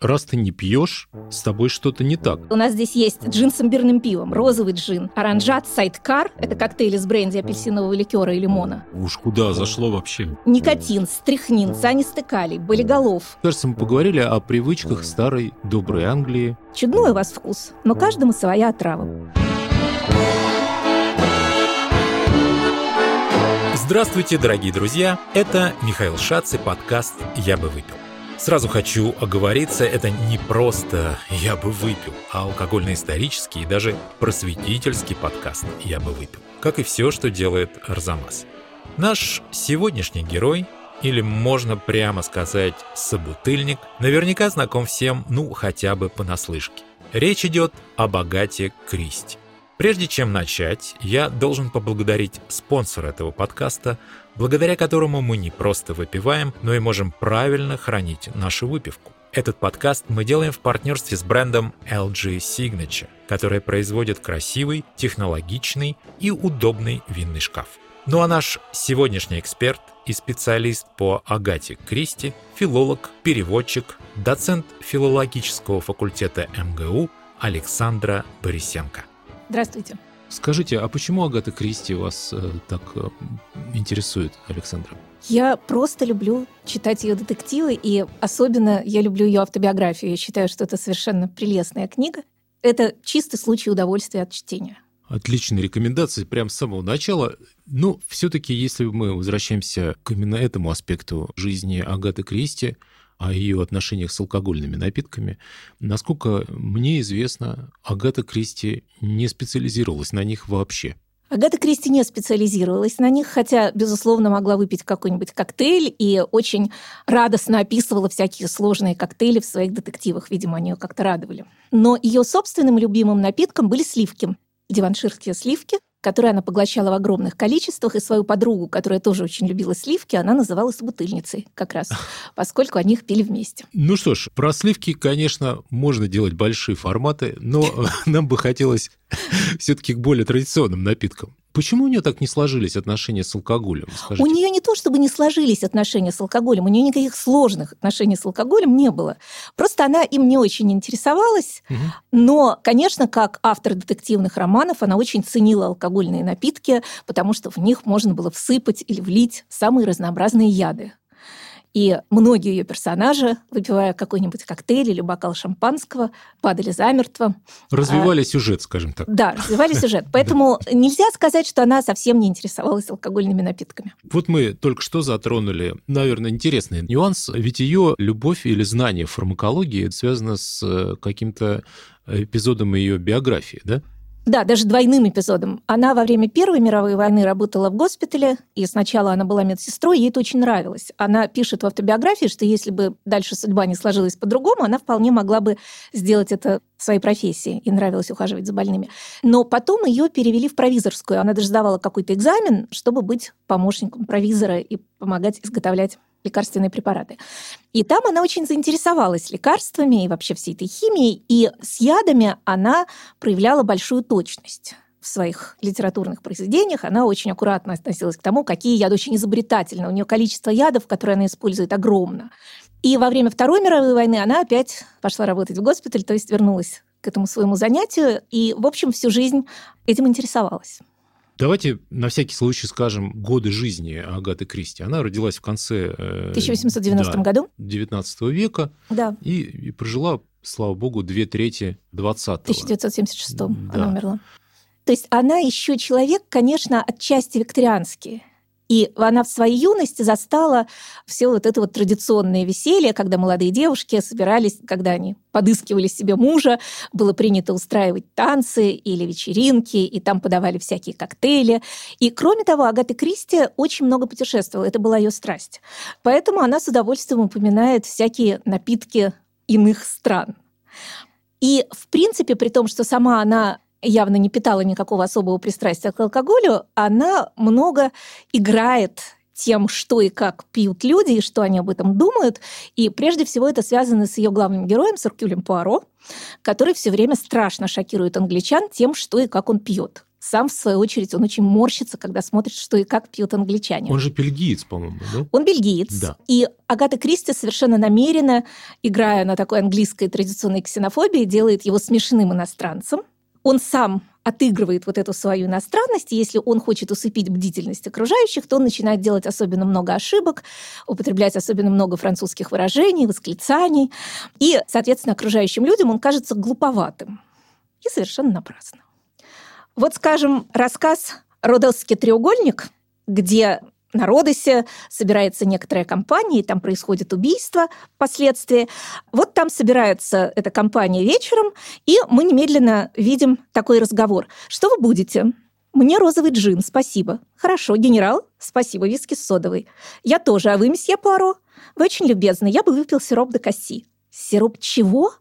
раз ты не пьешь, с тобой что-то не так. У нас здесь есть джин с имбирным пивом, розовый джин, оранжат, сайдкар – это коктейли с бренди, апельсинового ликера и лимона. Уж куда зашло вообще? Никотин, стрихнин, цианистый калий, болиголов. Кажется, мы поговорили о привычках старой доброй Англии. Чудной у вас вкус, но каждому своя отрава. Здравствуйте, дорогие друзья! Это Михаил Шац и подкаст «Я бы выпил». Сразу хочу оговориться, это не просто «я бы выпил», а алкогольно-исторический и даже просветительский подкаст «Я бы выпил», как и все, что делает Арзамас. Наш сегодняшний герой, или можно прямо сказать собутыльник, наверняка знаком всем, ну, хотя бы понаслышке. Речь идет о богате Кристи. Прежде чем начать, я должен поблагодарить спонсора этого подкаста, благодаря которому мы не просто выпиваем, но и можем правильно хранить нашу выпивку. Этот подкаст мы делаем в партнерстве с брендом LG Signature, который производит красивый, технологичный и удобный винный шкаф. Ну а наш сегодняшний эксперт и специалист по Агате Кристи, филолог, переводчик, доцент филологического факультета МГУ Александра Борисенко. Здравствуйте. Скажите, а почему Агата Кристи вас э, так э, интересует, Александра? Я просто люблю читать ее детективы, и особенно я люблю ее автобиографию. Я считаю, что это совершенно прелестная книга. Это чистый случай удовольствия от чтения. Отличные рекомендации прямо с самого начала. Но все-таки, если мы возвращаемся к именно этому аспекту жизни Агаты Кристи, о ее отношениях с алкогольными напитками. Насколько мне известно, Агата Кристи не специализировалась на них вообще. Агата Кристи не специализировалась на них, хотя, безусловно, могла выпить какой-нибудь коктейль и очень радостно описывала всякие сложные коктейли в своих детективах. Видимо, они ее как-то радовали. Но ее собственным любимым напитком были сливки. Диванширские сливки, которые она поглощала в огромных количествах, и свою подругу, которая тоже очень любила сливки, она называла собутыльницей как раз, поскольку они их пили вместе. Ну что ж, про сливки, конечно, можно делать большие форматы, но нам бы хотелось все-таки к более традиционным напиткам. Почему у нее так не сложились отношения с алкоголем? Скажите? У нее не то, чтобы не сложились отношения с алкоголем, у нее никаких сложных отношений с алкоголем не было. Просто она им не очень интересовалась. Угу. Но, конечно, как автор детективных романов, она очень ценила алкогольные напитки, потому что в них можно было всыпать или влить самые разнообразные яды. И многие ее персонажи, выпивая какой-нибудь коктейль или бокал шампанского, падали замертво. Развивали а, сюжет, скажем так. Да, развивали сюжет. Поэтому нельзя сказать, что она совсем не интересовалась алкогольными напитками. Вот мы только что затронули, наверное, интересный нюанс. Ведь ее любовь или знание фармакологии связано с э, каким-то эпизодом ее биографии, да? Да, даже двойным эпизодом. Она во время Первой мировой войны работала в госпитале, и сначала она была медсестрой, ей это очень нравилось. Она пишет в автобиографии, что если бы дальше судьба не сложилась по-другому, она вполне могла бы сделать это своей профессии, и нравилось ухаживать за больными. Но потом ее перевели в провизорскую. Она даже сдавала какой-то экзамен, чтобы быть помощником провизора и помогать изготовлять лекарственные препараты. И там она очень заинтересовалась лекарствами и вообще всей этой химией, и с ядами она проявляла большую точность в своих литературных произведениях она очень аккуратно относилась к тому, какие яды очень изобретательны. У нее количество ядов, которые она использует, огромно. И во время Второй мировой войны она опять пошла работать в госпиталь, то есть вернулась к этому своему занятию и, в общем, всю жизнь этим интересовалась. Давайте на всякий случай скажем годы жизни Агаты Кристи. Она родилась в конце... 1890 да, году. 19 века. Да. И, и прожила, слава богу, две трети 20-го. 1976 да. она умерла. То есть она еще человек, конечно, отчасти викторианский. И она в своей юности застала все вот это вот традиционное веселье, когда молодые девушки собирались, когда они подыскивали себе мужа, было принято устраивать танцы или вечеринки, и там подавали всякие коктейли. И кроме того, Агата Кристи очень много путешествовала, это была ее страсть. Поэтому она с удовольствием упоминает всякие напитки иных стран. И, в принципе, при том, что сама она явно не питала никакого особого пристрастия к алкоголю, она много играет тем, что и как пьют люди, и что они об этом думают. И прежде всего это связано с ее главным героем, с Аркюлем Пуаро, который все время страшно шокирует англичан тем, что и как он пьет. Сам, в свою очередь, он очень морщится, когда смотрит, что и как пьют англичане. Он же бельгиец, по-моему, да? Он бельгиец. Да. И Агата Кристи совершенно намеренно, играя на такой английской традиционной ксенофобии, делает его смешным иностранцем. Он сам отыгрывает вот эту свою иностранность, и если он хочет усыпить бдительность окружающих, то он начинает делать особенно много ошибок, употреблять особенно много французских выражений, восклицаний, и, соответственно, окружающим людям он кажется глуповатым. И совершенно напрасно. Вот, скажем, рассказ «Родосский треугольник», где на Родосе собирается некоторая компания, и там происходит убийство впоследствии. Вот там собирается эта компания вечером, и мы немедленно видим такой разговор. Что вы будете? Мне розовый джин, спасибо. Хорошо, генерал, спасибо, виски с содовой. Я тоже, а вы, месье Пуаро? Вы очень любезны, я бы выпил сироп де касси. Сироп чего?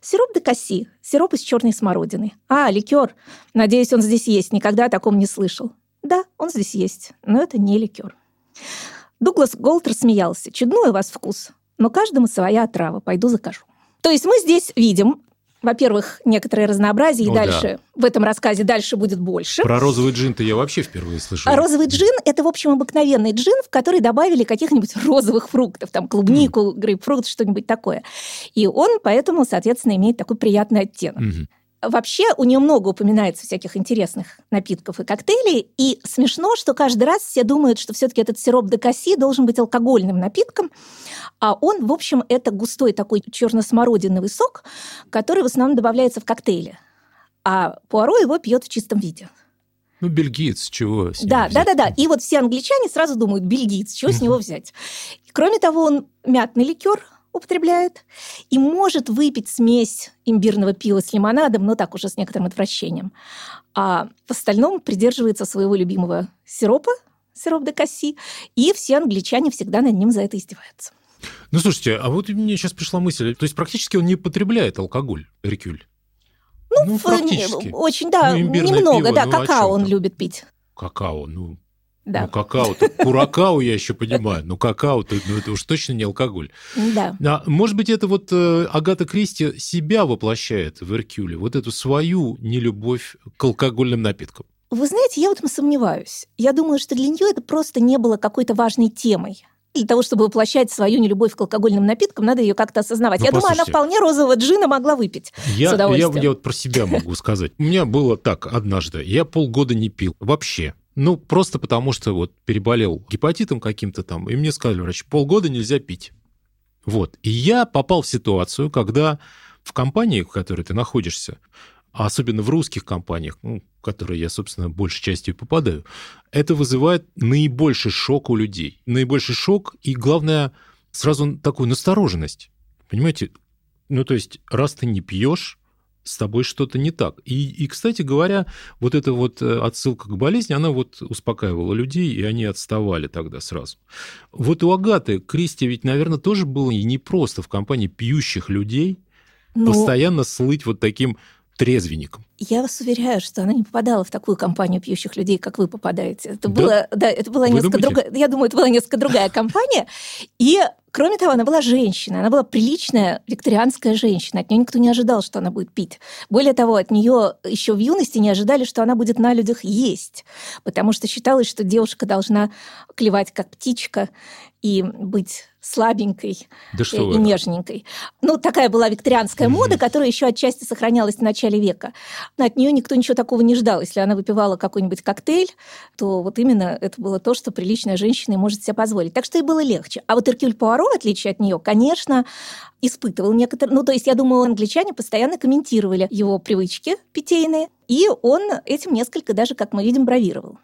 Сироп де касси, сироп из черной смородины. А, ликер. Надеюсь, он здесь есть, никогда о таком не слышал. Да, он здесь есть, но это не ликер. Дуглас Голтер смеялся. Чудной у вас вкус, но каждому своя отрава. Пойду закажу. То есть мы здесь видим во-первых, некоторое разнообразие, и О, дальше в этом рассказе дальше будет больше. Про розовый джин-то я вообще впервые слышал. А розовый джин – это, в общем, обыкновенный джин, в который добавили каких-нибудь розовых фруктов, там клубнику, грейпфрут, что-нибудь такое. И он поэтому, соответственно, имеет такой приятный оттенок. Мгм. Вообще у нее много упоминается всяких интересных напитков и коктейлей, и смешно, что каждый раз все думают, что все-таки этот сироп декаси должен быть алкогольным напитком, а он, в общем, это густой такой черно-смородиновый сок, который в основном добавляется в коктейли. А Пуаро его пьет в чистом виде. Ну, бельгиец, чего с ним Да, да, да, да. И вот все англичане сразу думают, бельгиец, чего с него взять? Кроме того, он мятный ликер употребляет и может выпить смесь имбирного пива с лимонадом, но так уже с некоторым отвращением. А в остальном придерживается своего любимого сиропа, сироп де касси, и все англичане всегда над ним за это издеваются. Ну, слушайте, а вот мне сейчас пришла мысль. То есть практически он не потребляет алкоголь, Рикюль? Ну, В- практически. Очень, да, Ну, немного, пиво, да, ну, какао он там? любит пить. Какао, ну, Да, ну какао, -то, куракао я еще понимаю, но какао-то, ну, это уж точно не алкоголь. да. А, может быть, это вот э, Агата Кристи себя воплощает в Эркюле, вот эту свою нелюбовь к алкогольным напиткам. Вы знаете, я в этом сомневаюсь. Я думаю, что для нее это просто не было какой-то важной темой. Для того, чтобы воплощать свою нелюбовь к алкогольным напиткам, надо ее как-то осознавать. Ну, я думаю, она вполне розового джина могла выпить. Я, С я, удовольствием. я вот про себя могу сказать. У меня было так однажды. Я полгода не пил вообще. Ну, просто потому что вот переболел гепатитом каким-то там, и мне сказали, врач, полгода нельзя пить. Вот. И я попал в ситуацию, когда в компании, в которой ты находишься, а особенно в русских компаниях, ну, в которые я, собственно, большей частью попадаю, это вызывает наибольший шок у людей. Наибольший шок и, главное, сразу такую настороженность. Понимаете? Ну, то есть, раз ты не пьешь, с тобой что-то не так. И, и, кстати говоря, вот эта вот э, отсылка к болезни, она вот успокаивала людей, и они отставали тогда сразу. Вот у Агаты Кристи ведь, наверное, тоже было и непросто в компании пьющих людей Но постоянно слыть вот таким трезвенником. я вас уверяю, что она не попадала в такую компанию пьющих людей, как вы попадаете. Это Да? было, да, это была Вы несколько думаете? другая. Я думаю, это была несколько другая компания. И Кроме того, она была женщина, она была приличная викторианская женщина. От нее никто не ожидал, что она будет пить. Более того, от нее еще в юности не ожидали, что она будет на людях есть, потому что считалось, что девушка должна клевать как птичка и быть слабенькой Да что и вы. нежненькой. Ну, такая была викторианская Мгм. мода, которая еще отчасти сохранялась в начале века. Но от нее никто ничего такого не ждал. Если она выпивала какой-нибудь коктейль, то вот именно это было то, что приличная женщина и может себе позволить. Так что ей было легче. А вот Эркюль Пуаро, в отличие от нее, конечно, испытывал некоторые... Ну, то есть, я думаю, англичане постоянно комментировали его привычки питейные, и он этим несколько даже, как мы видим, бравировал.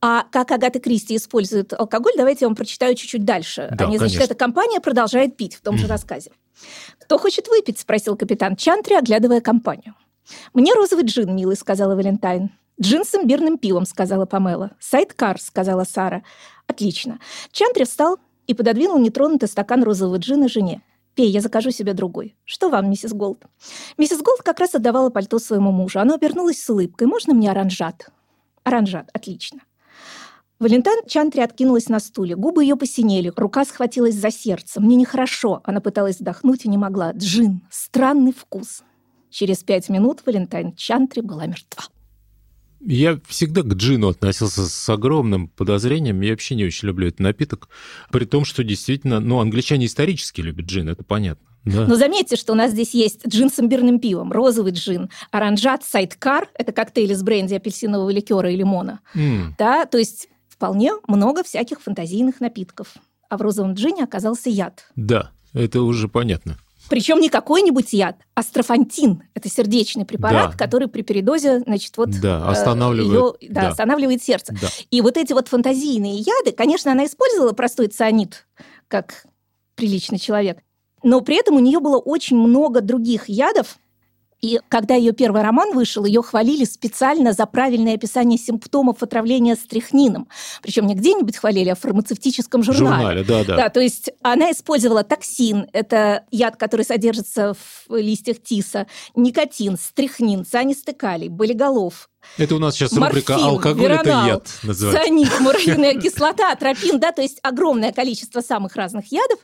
А как Агата Кристи использует алкоголь, давайте я вам прочитаю чуть-чуть дальше. Да, Они, значит, конечно. эта компания продолжает пить в том же рассказе. «Кто хочет выпить?» – спросил капитан Чантри, оглядывая компанию. «Мне розовый джин, милый», – сказала Валентайн. «Джин с имбирным пивом», – сказала Памела. «Сайдкар», – сказала Сара. «Отлично». Чантри встал и пододвинул нетронутый стакан розового джина жене. «Пей, я закажу себе другой. Что вам, миссис Голд?» Миссис Голд как раз отдавала пальто своему мужу. Она обернулась с улыбкой. «Можно мне оранжат?» «Оранжат, отлично». Валентайн Чантри откинулась на стуле. Губы ее посинели, рука схватилась за сердце. «Мне нехорошо». Она пыталась вдохнуть и не могла. «Джин. Странный вкус». Через пять минут Валентайн Чантри была мертва. Я всегда к джину относился с огромным подозрением. Я вообще не очень люблю этот напиток. При том, что действительно, ну, англичане исторически любят джин, это понятно. Да. Но заметьте, что у нас здесь есть джин с имбирным пивом, розовый джин, оранжат, сайдкар – это коктейль из бренди, апельсинового ликера и лимона. Mm. Да, то есть вполне много всяких фантазийных напитков. А в розовом джине оказался яд. Да, это уже понятно. Причем не какой-нибудь яд, а строфантин. Это сердечный препарат, да. который при передозе, значит, вот да, э, останавливает, ее, да, да. останавливает сердце. Да. И вот эти вот фантазийные яды, конечно, она использовала простой цианид, как приличный человек, но при этом у нее было очень много других ядов, и когда ее первый роман вышел, ее хвалили специально за правильное описание симптомов отравления стрихнином. Причем не где-нибудь хвалили, а в фармацевтическом журнале. Журнале, да, да. Да, то есть она использовала токсин, это яд, который содержится в листьях тиса, никотин, стрихнин, цианистый болиголов, это у нас сейчас рубрика Морфин, «Алкоголь – это яд» называется. Цианид, муравьиная кислота, атропин, да, то есть огромное количество самых разных ядов.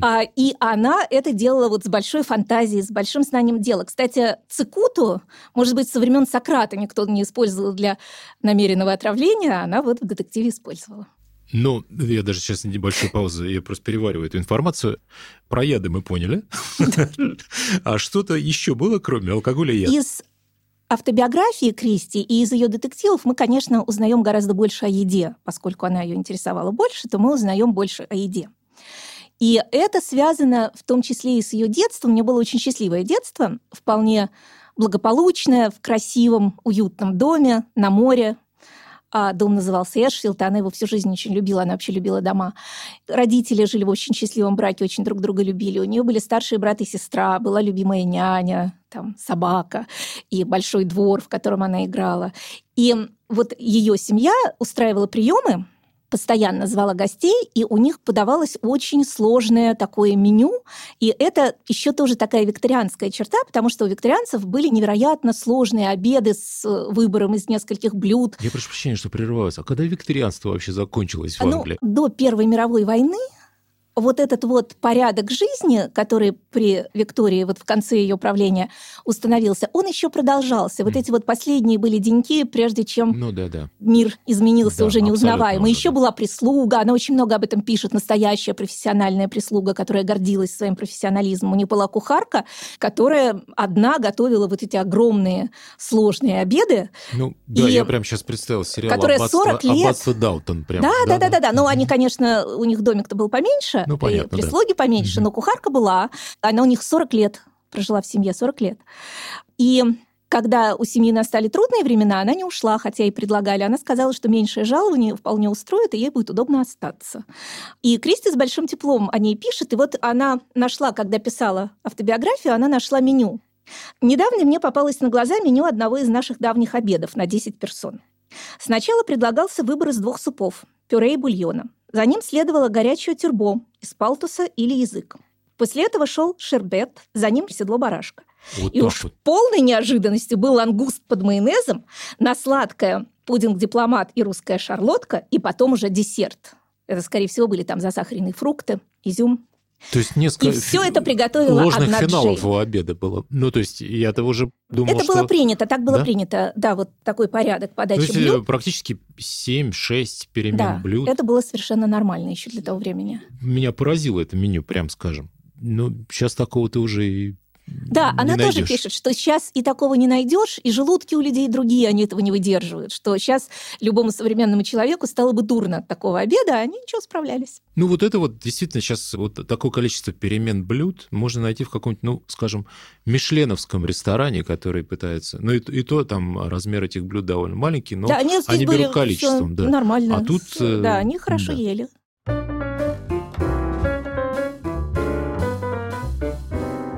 А, и она это делала вот с большой фантазией, с большим знанием дела. Кстати, цикуту, может быть, со времен Сократа никто не использовал для намеренного отравления, а она вот в детективе использовала. Ну, я даже сейчас небольшую паузу, я просто перевариваю эту информацию. Про яды мы поняли. А что-то еще было, кроме алкоголя и яда? Из автобиографии Кристи и из ее детективов мы, конечно, узнаем гораздо больше о еде, поскольку она ее интересовала больше, то мы узнаем больше о еде. И это связано в том числе и с ее детством. У нее было очень счастливое детство, вполне благополучное, в красивом, уютном доме, на море, а дом назывался Эшфилд, она его всю жизнь очень любила, она вообще любила дома. Родители жили в очень счастливом браке, очень друг друга любили. У нее были старшие брат и сестра, была любимая няня, там собака и большой двор, в котором она играла. И вот ее семья устраивала приемы постоянно звала гостей, и у них подавалось очень сложное такое меню. И это еще тоже такая викторианская черта, потому что у викторианцев были невероятно сложные обеды с э, выбором из нескольких блюд. Я прошу прощения, что прерываюсь. А когда викторианство вообще закончилось в ну, Англии? До Первой мировой войны вот этот вот порядок жизни, который при Виктории вот в конце ее правления установился, он еще продолжался. Вот эти вот последние были деньки, прежде чем ну, да, да. мир изменился да, уже неузнаваемый. Еще да. была прислуга, она очень много об этом пишет, настоящая профессиональная прислуга, которая гордилась своим профессионализмом. У нее была кухарка, которая одна готовила вот эти огромные сложные обеды. Ну, да, и... я прям сейчас представил сериал которая аббатство, 40 лет... аббатство Даутон. Прям. Да, да, да, да, да. Но они, конечно, у них домик-то был поменьше, ну, понятно, прислуги да. поменьше, но кухарка была. Она у них 40 лет прожила в семье, 40 лет. И когда у семьи настали трудные времена, она не ушла, хотя и предлагали. Она сказала, что меньшее жалование вполне устроит, и ей будет удобно остаться. И Кристи с большим теплом о ней пишет. И вот она нашла, когда писала автобиографию, она нашла меню. Недавно мне попалось на глаза меню одного из наших давних обедов на 10 персон. Сначала предлагался выбор из двух супов – пюре и бульона. За ним следовало горячее тюрбо из палтуса или язык. После этого шел шербет, за ним седло барашка. Вот и уж вот. полной неожиданностью был лангуст под майонезом, на сладкое пудинг-дипломат и русская шарлотка, и потом уже десерт. Это, скорее всего, были там засахаренные фрукты, изюм, то есть несколько... И все это приготовила Ложных одна финалов Джейн. у обеда было. Ну, то есть я-то уже думал, Это что... было принято, так было да? принято. Да, вот такой порядок подачи то есть блюд. практически 7-6 перемен да, блюд. это было совершенно нормально еще для того времени. Меня поразило это меню, прям скажем. Ну, сейчас такого-то уже и да, она найдешь. тоже пишет, что сейчас и такого не найдешь, и желудки у людей другие, они этого не выдерживают, что сейчас любому современному человеку стало бы дурно от такого обеда, а они ничего, справлялись. Ну вот это вот действительно сейчас вот такое количество перемен блюд можно найти в каком-нибудь, ну, скажем, мишленовском ресторане, который пытается... Ну и, и то там размер этих блюд довольно маленький, но да, они, они берут количеством. Да. Нормально. А тут... Да, они хорошо да. ели.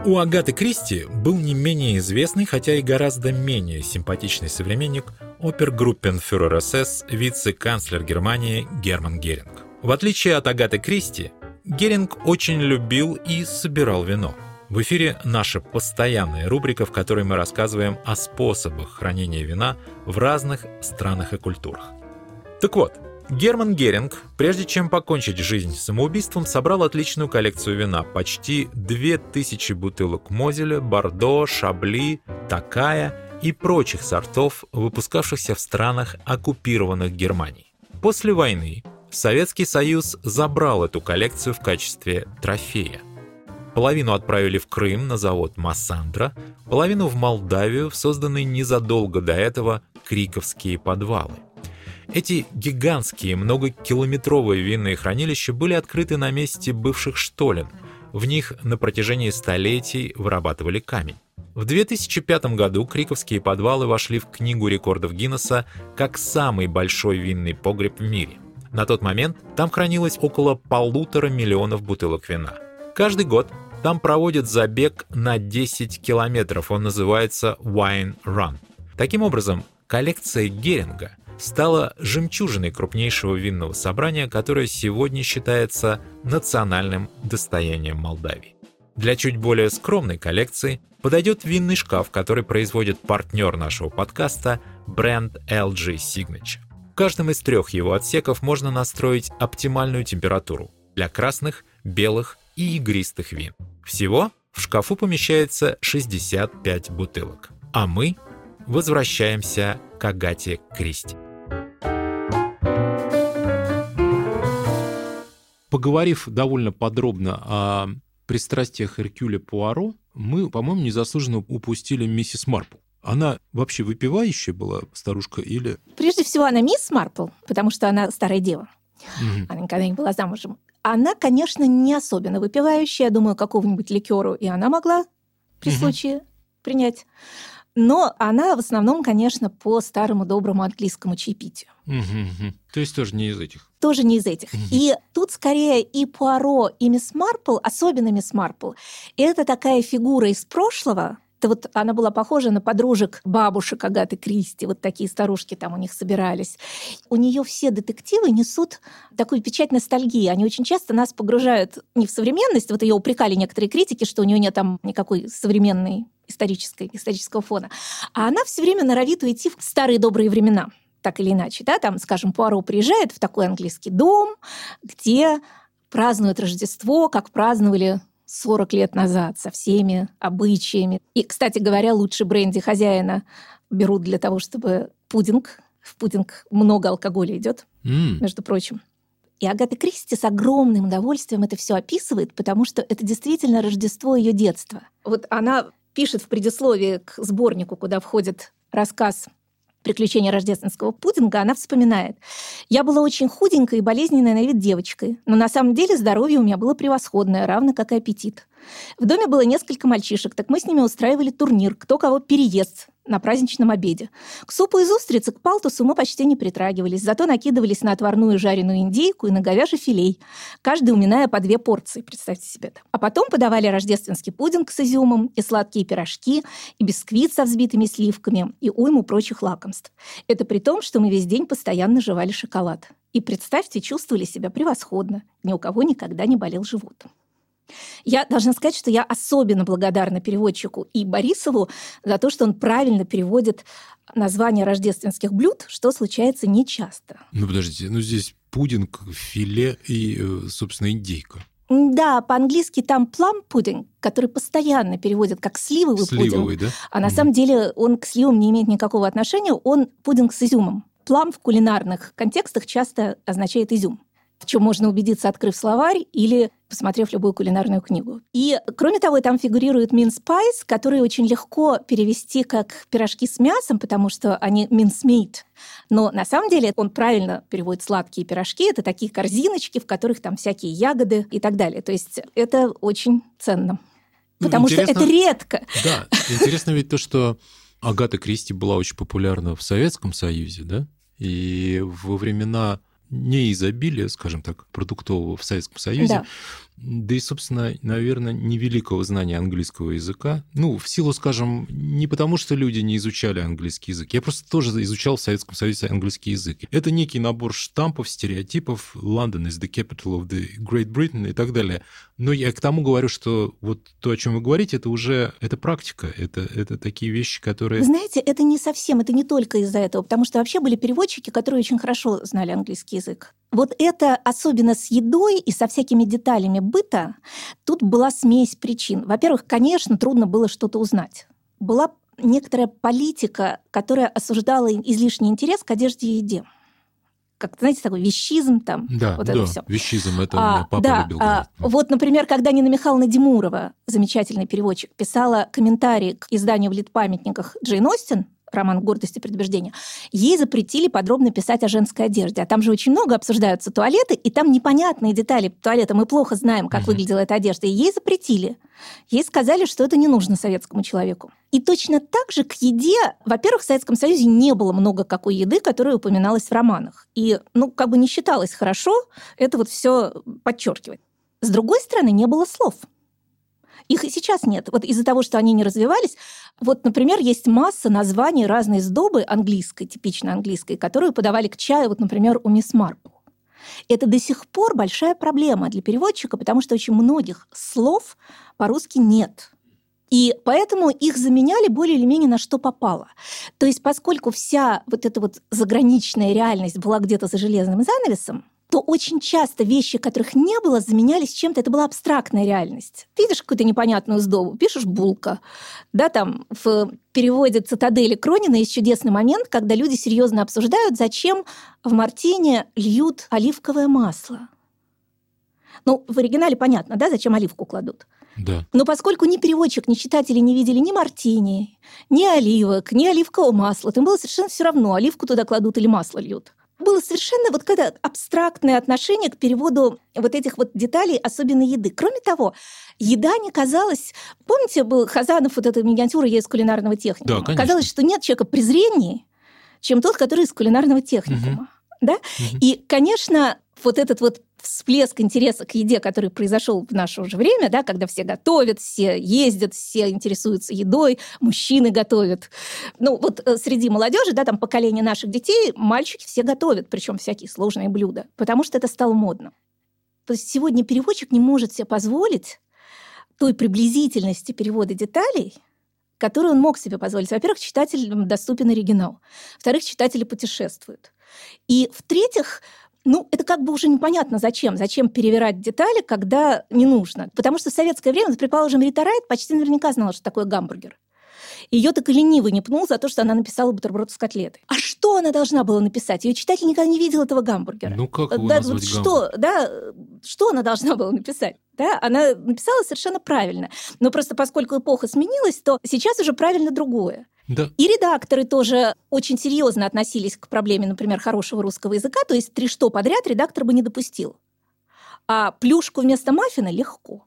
У Агаты Кристи был не менее известный, хотя и гораздо менее симпатичный современник опергруппенфюрер СС, вице-канцлер Германии Герман Геринг. В отличие от Агаты Кристи, Геринг очень любил и собирал вино. В эфире наша постоянная рубрика, в которой мы рассказываем о способах хранения вина в разных странах и культурах. Так вот, Герман Геринг, прежде чем покончить жизнь самоубийством, собрал отличную коллекцию вина. Почти 2000 бутылок Мозеля, Бордо, Шабли, Такая и прочих сортов, выпускавшихся в странах, оккупированных Германией. После войны Советский Союз забрал эту коллекцию в качестве трофея. Половину отправили в Крым на завод Массандра, половину в Молдавию в созданные незадолго до этого Криковские подвалы. Эти гигантские многокилометровые винные хранилища были открыты на месте бывших штолен. В них на протяжении столетий вырабатывали камень. В 2005 году Криковские подвалы вошли в Книгу рекордов Гиннесса как самый большой винный погреб в мире. На тот момент там хранилось около полутора миллионов бутылок вина. Каждый год там проводят забег на 10 километров, он называется Wine Run. Таким образом, коллекция Геринга стала жемчужиной крупнейшего винного собрания, которое сегодня считается национальным достоянием Молдавии. Для чуть более скромной коллекции подойдет винный шкаф, который производит партнер нашего подкаста бренд LG Signature. В каждом из трех его отсеков можно настроить оптимальную температуру для красных, белых и игристых вин. Всего в шкафу помещается 65 бутылок. А мы возвращаемся к Агате Кристи. Поговорив довольно подробно о пристрастиях Эркюля Пуаро, мы, по-моему, незаслуженно упустили миссис Марпл. Она вообще выпивающая была старушка или... Прежде всего, она мисс Марпл, потому что она старая дева. Мгм. Она никогда не была замужем. Она, конечно, не особенно выпивающая. Я думаю, какого-нибудь ликеру и она могла при Мгм. случае принять. Но она в основном, конечно, по старому доброму английскому чаепитию. Мгм, мгм. То есть тоже не из этих. Тоже не из этих. Мгм. И тут скорее и Пуаро, и мисс Марпл, особенно мисс Марпл, это такая фигура из прошлого, это вот она была похожа на подружек бабушек Агаты Кристи, вот такие старушки там у них собирались. У нее все детективы несут такую печать ностальгии. Они очень часто нас погружают не в современность, вот ее упрекали некоторые критики, что у нее нет там никакой современной исторической, исторического фона, а она все время норовит уйти в старые добрые времена так или иначе, да, там, скажем, Пуаро приезжает в такой английский дом, где празднуют Рождество, как праздновали 40 лет назад, со всеми обычаями. И, кстати говоря, лучше бренди хозяина берут для того, чтобы пудинг, в пудинг много алкоголя идет, М, между прочим. И Агата Кристи с огромным удовольствием это все описывает, потому что это действительно Рождество ее детства. Вот она пишет в предисловии к сборнику, куда входит рассказ «Приключения рождественского пудинга», она вспоминает. «Я была очень худенькой и болезненной на вид девочкой, но на самом деле здоровье у меня было превосходное, равно как и аппетит. В доме было несколько мальчишек, так мы с ними устраивали турнир, кто кого переест на праздничном обеде. К супу из устриц и к палтусу мы почти не притрагивались, зато накидывались на отварную жареную индейку и на говяжий филей, каждый уминая по две порции, представьте себе это. А потом подавали рождественский пудинг с изюмом, и сладкие пирожки, и бисквит со взбитыми сливками, и уйму прочих лакомств. Это при том, что мы весь день постоянно жевали шоколад. И представьте, чувствовали себя превосходно. Ни у кого никогда не болел живот. Я должна сказать, что я особенно благодарна переводчику и Борисову за то, что он правильно переводит название рождественских блюд, что случается нечасто. Ну, подождите, ну здесь пудинг, филе и, э, собственно, индейка. Да, по-английски там плам пудинг, который постоянно переводят как сливовый, Сливовый, пудинг. да? А на Мгм. самом деле он к сливам не имеет никакого отношения, он пудинг с изюмом. Плам в кулинарных контекстах часто означает изюм. В чем можно убедиться, открыв словарь или посмотрев любую кулинарную книгу. И, кроме того, там фигурирует pies, которые очень легко перевести как пирожки с мясом, потому что они meat. Но на самом деле он правильно переводит сладкие пирожки. Это такие корзиночки, в которых там всякие ягоды и так далее. То есть это очень ценно. Ну, Потому что интересно- это редко. Да, интересно ведь то, что Агата Кристи была очень популярна в Советском Союзе, да? И во времена неизобилия, скажем так, продуктового в Советском Союзе, Да. Да и, собственно, наверное, невеликого знания английского языка. Ну, в силу, скажем, не потому, что люди не изучали английский язык. Я просто тоже изучал в Советском Союзе английский язык. Это некий набор штампов, стереотипов. London is the capital of the Great Britain и так далее. Но я к тому говорю, что вот то, о чем вы говорите, это уже это практика, это, это такие вещи, которые... Вы знаете, это не совсем, это не только из-за этого, потому что вообще были переводчики, которые очень хорошо знали английский язык. Вот это, особенно с едой и со всякими деталями быта, тут была смесь причин. Во-первых, конечно, трудно было что-то узнать. Была некоторая политика, которая осуждала излишний интерес к одежде и еде как знаете, такой вещизм там. Да, вот да, это все. вещизм, это а, папа да, любил. А, вот, например, когда Нина Михайловна Димурова, замечательный переводчик, писала комментарий к изданию в Литпамятниках Джейн Остин, роман «Гордость и предубеждение», ей запретили подробно писать о женской одежде. А там же очень много обсуждаются туалеты, и там непонятные детали туалета. Мы плохо знаем, как uh-huh. выглядела эта одежда. И ей запретили. Ей сказали, что это не нужно советскому человеку. И точно так же к еде, во-первых, в Советском Союзе не было много какой еды, которая упоминалась в романах. И, ну, как бы не считалось хорошо это вот все подчеркивать. С другой стороны, не было слов – их и сейчас нет. Вот из-за того, что они не развивались, вот, например, есть масса названий разной сдобы английской, типично английской, которую подавали к чаю, вот, например, у мисс Марпл. Это до сих пор большая проблема для переводчика, потому что очень многих слов по-русски нет. И поэтому их заменяли более или менее на что попало. То есть поскольку вся вот эта вот заграничная реальность была где-то за железным занавесом, то очень часто вещи, которых не было, заменялись чем-то. Это была абстрактная реальность. Ты видишь какую-то непонятную сдобу, пишешь «булка». Да, там в переводе «Цитадели Кронина» есть чудесный момент, когда люди серьезно обсуждают, зачем в мартине льют оливковое масло. Ну, в оригинале понятно, да, зачем оливку кладут. Да. Но поскольку ни переводчик, ни читатели не видели ни мартини, ни оливок, ни оливкового масла, то им было совершенно все равно, оливку туда кладут или масло льют было совершенно вот какое-то абстрактное отношение к переводу вот этих вот деталей, особенно еды. Кроме того, еда не казалась... Помните, был Хазанов, вот эта миниатюра «Я из кулинарного техникума»? Да, конечно. Казалось, что нет человека презреннее, чем тот, который из кулинарного техникума. Угу. Да? Угу. И, конечно, вот этот вот всплеск интереса к еде, который произошел в наше уже время, да, когда все готовят, все ездят, все интересуются едой, мужчины готовят. Ну, вот э, среди молодежи, да, там поколение наших детей, мальчики все готовят, причем всякие сложные блюда, потому что это стало модно. То есть сегодня переводчик не может себе позволить той приблизительности перевода деталей, которую он мог себе позволить. Во-первых, читателям доступен оригинал. Во-вторых, читатели путешествуют. И в-третьих, ну, это как бы уже непонятно зачем. Зачем перевирать детали, когда не нужно. Потому что в советское время, предположим, Рита Райт почти наверняка знала, что такое гамбургер. Ее так и ленивый не пнул за то, что она написала бутерброд с котлетой. А что она должна была написать? Ее читатель никогда не видел этого гамбургера. Ну как его да, вот что, да, что она должна была написать? Да, она написала совершенно правильно. Но просто поскольку эпоха сменилась, то сейчас уже правильно другое. Да. И редакторы тоже очень серьезно относились к проблеме, например, хорошего русского языка, то есть три что подряд редактор бы не допустил. А плюшку вместо маффина легко.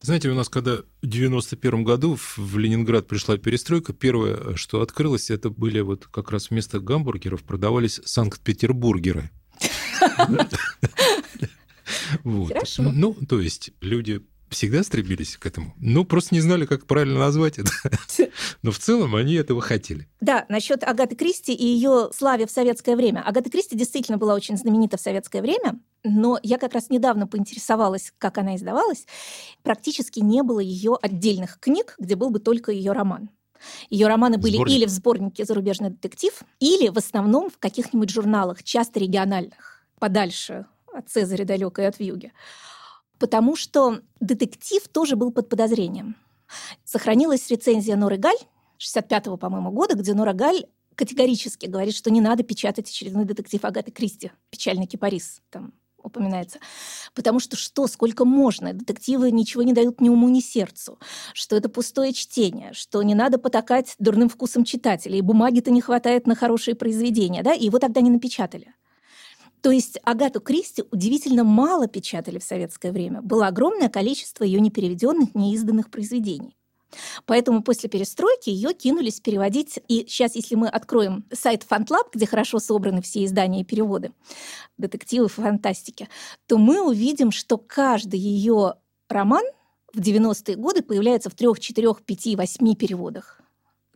Знаете, у нас когда в 91 году в Ленинград пришла перестройка, первое, что открылось, это были вот как раз вместо гамбургеров продавались Санкт-Петербургеры. Хорошо. Ну, то есть люди всегда стремились к этому. Ну, просто не знали, как правильно назвать это. Но в целом они этого хотели. Да, насчет Агаты Кристи и ее славе в советское время. Агата Кристи действительно была очень знаменита в советское время, но я как раз недавно поинтересовалась, как она издавалась. Практически не было ее отдельных книг, где был бы только ее роман. Ее романы были Сборник. или в сборнике «Зарубежный детектив», или в основном в каких-нибудь журналах, часто региональных, подальше от Цезаря далеко и от Вьюги потому что детектив тоже был под подозрением. Сохранилась рецензия Норы Галь 65-го, по-моему, года, где Нора Галь категорически говорит, что не надо печатать очередной детектив Агаты Кристи, «Печальный кипарис», там упоминается. Потому что что, сколько можно? Детективы ничего не дают ни уму, ни сердцу. Что это пустое чтение, что не надо потакать дурным вкусом читателей, бумаги-то не хватает на хорошие произведения, да, и его тогда не напечатали. То есть Агату Кристи удивительно мало печатали в советское время. Было огромное количество ее непереведенных, неизданных произведений. Поэтому после перестройки ее кинулись переводить. И сейчас, если мы откроем сайт FantLab, где хорошо собраны все издания и переводы, детективы, фантастики, то мы увидим, что каждый ее роман в 90-е годы появляется в трех, четырех, пяти, восьми переводах.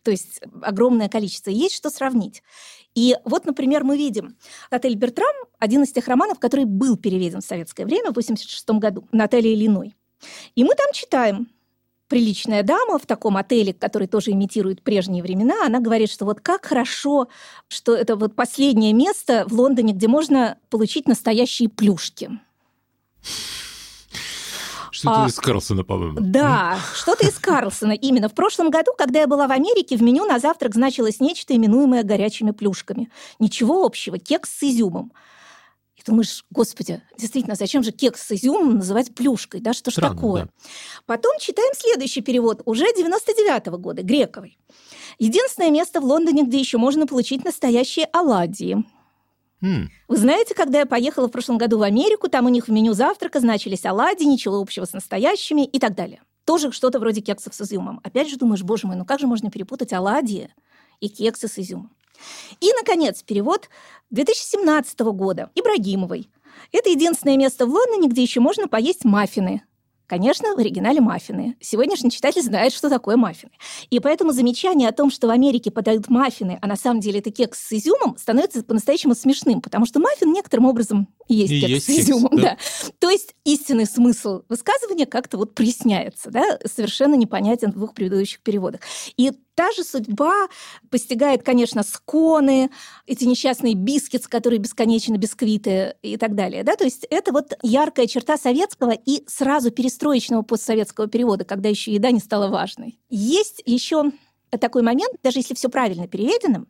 То есть огромное количество. Есть что сравнить. И вот, например, мы видим «Отель Бертрам» — один из тех романов, который был переведен в советское время, в 1986 году, Наталья Ильиной. И мы там читаем приличная дама в таком отеле, который тоже имитирует прежние времена, она говорит, что вот как хорошо, что это вот последнее место в Лондоне, где можно получить настоящие плюшки. Что-то а, из Карлсона, по-моему. Да, что-то из Карлсона. Именно. В прошлом году, когда я была в Америке, в меню на завтрак значилось нечто, именуемое горячими плюшками. Ничего общего. Кекс с изюмом. И думаешь, господи, действительно, зачем же кекс с изюмом называть плюшкой? Да, что ж Странно, такое? Да. Потом читаем следующий перевод, уже 99-го года, Грековой. Единственное место в Лондоне, где еще можно получить настоящие оладьи. Mm. Вы знаете, когда я поехала в прошлом году в Америку, там у них в меню завтрака значились оладьи, ничего общего с настоящими и так далее. Тоже что-то вроде кексов с изюмом. Опять же думаешь, боже мой, ну как же можно перепутать оладьи и кексы с изюмом? И, наконец, перевод 2017 года Ибрагимовой. Это единственное место в Лондоне, где еще можно поесть маффины. Конечно, в оригинале маффины. Сегодняшний читатель знает, что такое маффины. И поэтому замечание о том, что в Америке подают маффины, а на самом деле это кекс с изюмом, становится по-настоящему смешным, потому что маффин некоторым образом есть и кекс есть с изюмом. Кекс, да. да. То есть истинный смысл высказывания как-то вот проясняется, да, совершенно непонятен в двух предыдущих переводах. И Та же судьба постигает, конечно, сконы, эти несчастные бискетс, которые бесконечно бисквиты и так далее. Да? То есть это вот яркая черта советского и сразу перестроечного постсоветского перевода, когда еще еда не стала важной. Есть еще такой момент, даже если все правильно переведено,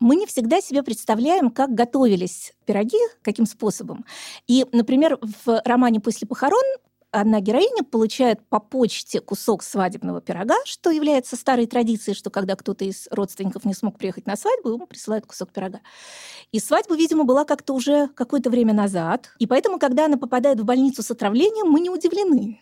мы не всегда себе представляем, как готовились пироги, каким способом. И, например, в романе «После похорон» одна героиня получает по почте кусок свадебного пирога, что является старой традицией, что когда кто-то из родственников не смог приехать на свадьбу, ему присылают кусок пирога. И свадьба, видимо, была как-то уже какое-то время назад. И поэтому, когда она попадает в больницу с отравлением, мы не удивлены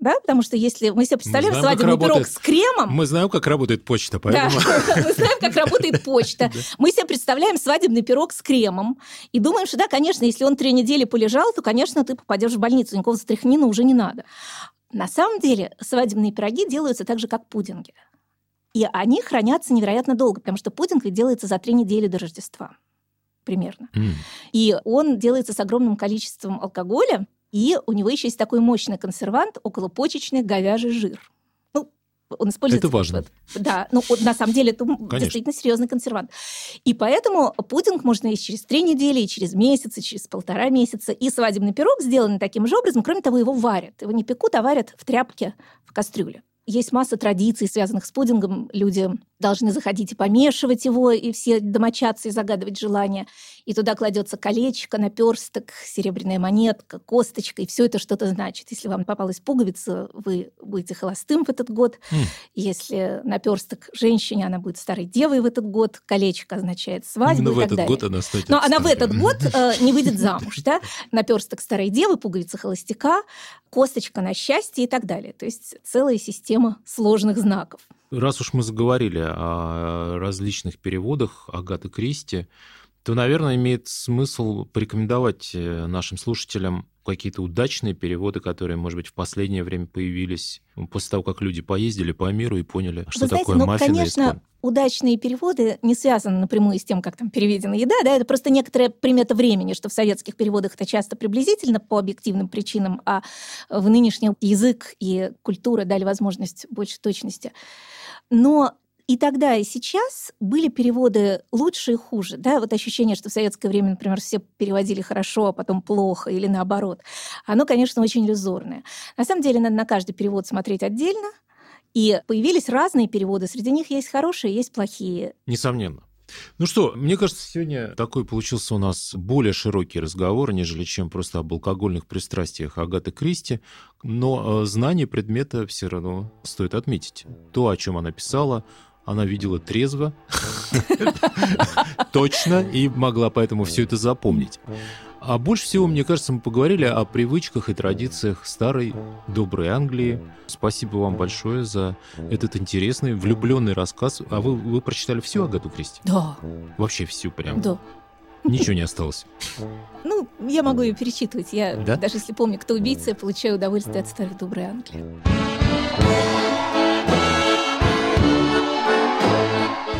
да, потому что если мы себе представляем мы знаем, свадебный пирог с кремом... Мы знаем, как работает почта, поэтому... Да, мы знаем, как работает почта. Мы себе представляем свадебный пирог с кремом и думаем, что да, конечно, если он три недели полежал, то, конечно, ты попадешь в больницу, никакого стряхнина уже не надо. На самом деле свадебные пироги делаются так же, как пудинги. И они хранятся невероятно долго, потому что пудинг делается за три недели до Рождества примерно. Mm. И он делается с огромным количеством алкоголя, и у него еще есть такой мощный консервант околопочечный говяжий жир. Ну, он используется... Это важно. Да, ну, на самом деле это Конечно. действительно серьезный консервант. И поэтому пудинг можно есть через три недели, и через месяц, и через полтора месяца. И свадебный пирог сделан таким же образом. Кроме того, его варят. Его не пекут, а варят в тряпке в кастрюле. Есть масса традиций, связанных с пудингом. Люди должны заходить и помешивать его, и все домочадцы и загадывать желания. И туда кладется колечко, наперсток, серебряная монетка, косточка, и все это что-то значит. Если вам попалась пуговица, вы будете холостым в этот год. Mm. Если наперсток женщине, она будет старой девой в этот год. Колечко означает свадьбу Именно и в так этот далее. год она станет Но старой. она в этот год э, не выйдет замуж. Да? Наперсток старой девы, пуговица холостяка, косточка на счастье и так далее. То есть целая система сложных знаков. Раз уж мы заговорили о различных переводах Агаты Кристи, то, наверное, имеет смысл порекомендовать э, нашим слушателям какие-то удачные переводы, которые, может быть, в последнее время появились после того, как люди поездили по миру и поняли, что Вы знаете, такое ну, маффин конечно, удачные переводы не связаны напрямую с тем, как там переведена еда, да, это просто некоторая примета времени, что в советских переводах это часто приблизительно по объективным причинам, а в нынешний язык и культура дали возможность больше точности. Но и тогда, и сейчас были переводы лучше и хуже. Да? Вот ощущение, что в советское время, например, все переводили хорошо, а потом плохо, или наоборот. Оно, конечно, очень иллюзорное. На самом деле, надо на каждый перевод смотреть отдельно. И появились разные переводы. Среди них есть хорошие, есть плохие. Несомненно. Ну что, мне кажется, сегодня такой получился у нас более широкий разговор, нежели чем просто об алкогольных пристрастиях Агаты Кристи, но э, знание предмета все равно стоит отметить. То, о чем она писала, она видела трезво, точно, и могла поэтому все это запомнить. А больше всего, мне кажется, мы поговорили о привычках и традициях старой доброй Англии. Спасибо вам большое за этот интересный, влюбленный рассказ. А вы, вы прочитали всю Агату Кристи? Да. Вообще всю прям? Да. Ничего не осталось. Ну, я могу ее перечитывать. Я да? даже если помню, кто убийца, я получаю удовольствие от старой доброй Англии.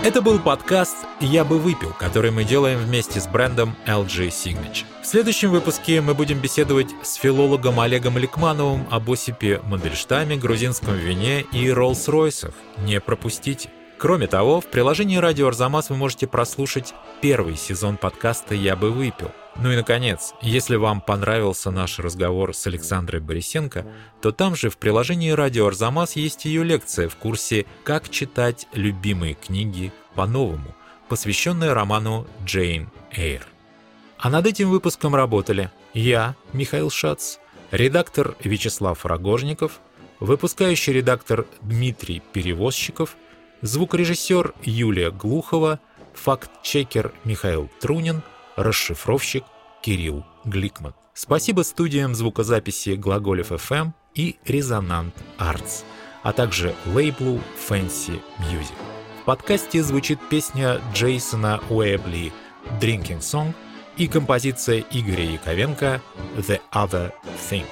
Это был подкаст «Я бы выпил», который мы делаем вместе с брендом LG Signature. В следующем выпуске мы будем беседовать с филологом Олегом Ликмановым об Осипе Мандельштаме, грузинском вине и Роллс-Ройсах. Не пропустите! Кроме того, в приложении «Радио Арзамас» вы можете прослушать первый сезон подкаста «Я бы выпил». Ну и, наконец, если вам понравился наш разговор с Александрой Борисенко, то там же в приложении «Радио Арзамас» есть ее лекция в курсе «Как читать любимые книги по-новому», посвященная роману Джейн Эйр. А над этим выпуском работали я, Михаил Шац, редактор Вячеслав Рогожников, выпускающий редактор Дмитрий Перевозчиков, звукорежиссер Юлия Глухова, факт-чекер Михаил Трунин, расшифровщик Кирилл Гликман. Спасибо студиям звукозаписи Глаголев FM и Резонант Arts, а также лейблу Fancy Music. В подкасте звучит песня Джейсона Уэбли «Drinking Song» и композиция Игоря Яковенко «The Other Thing».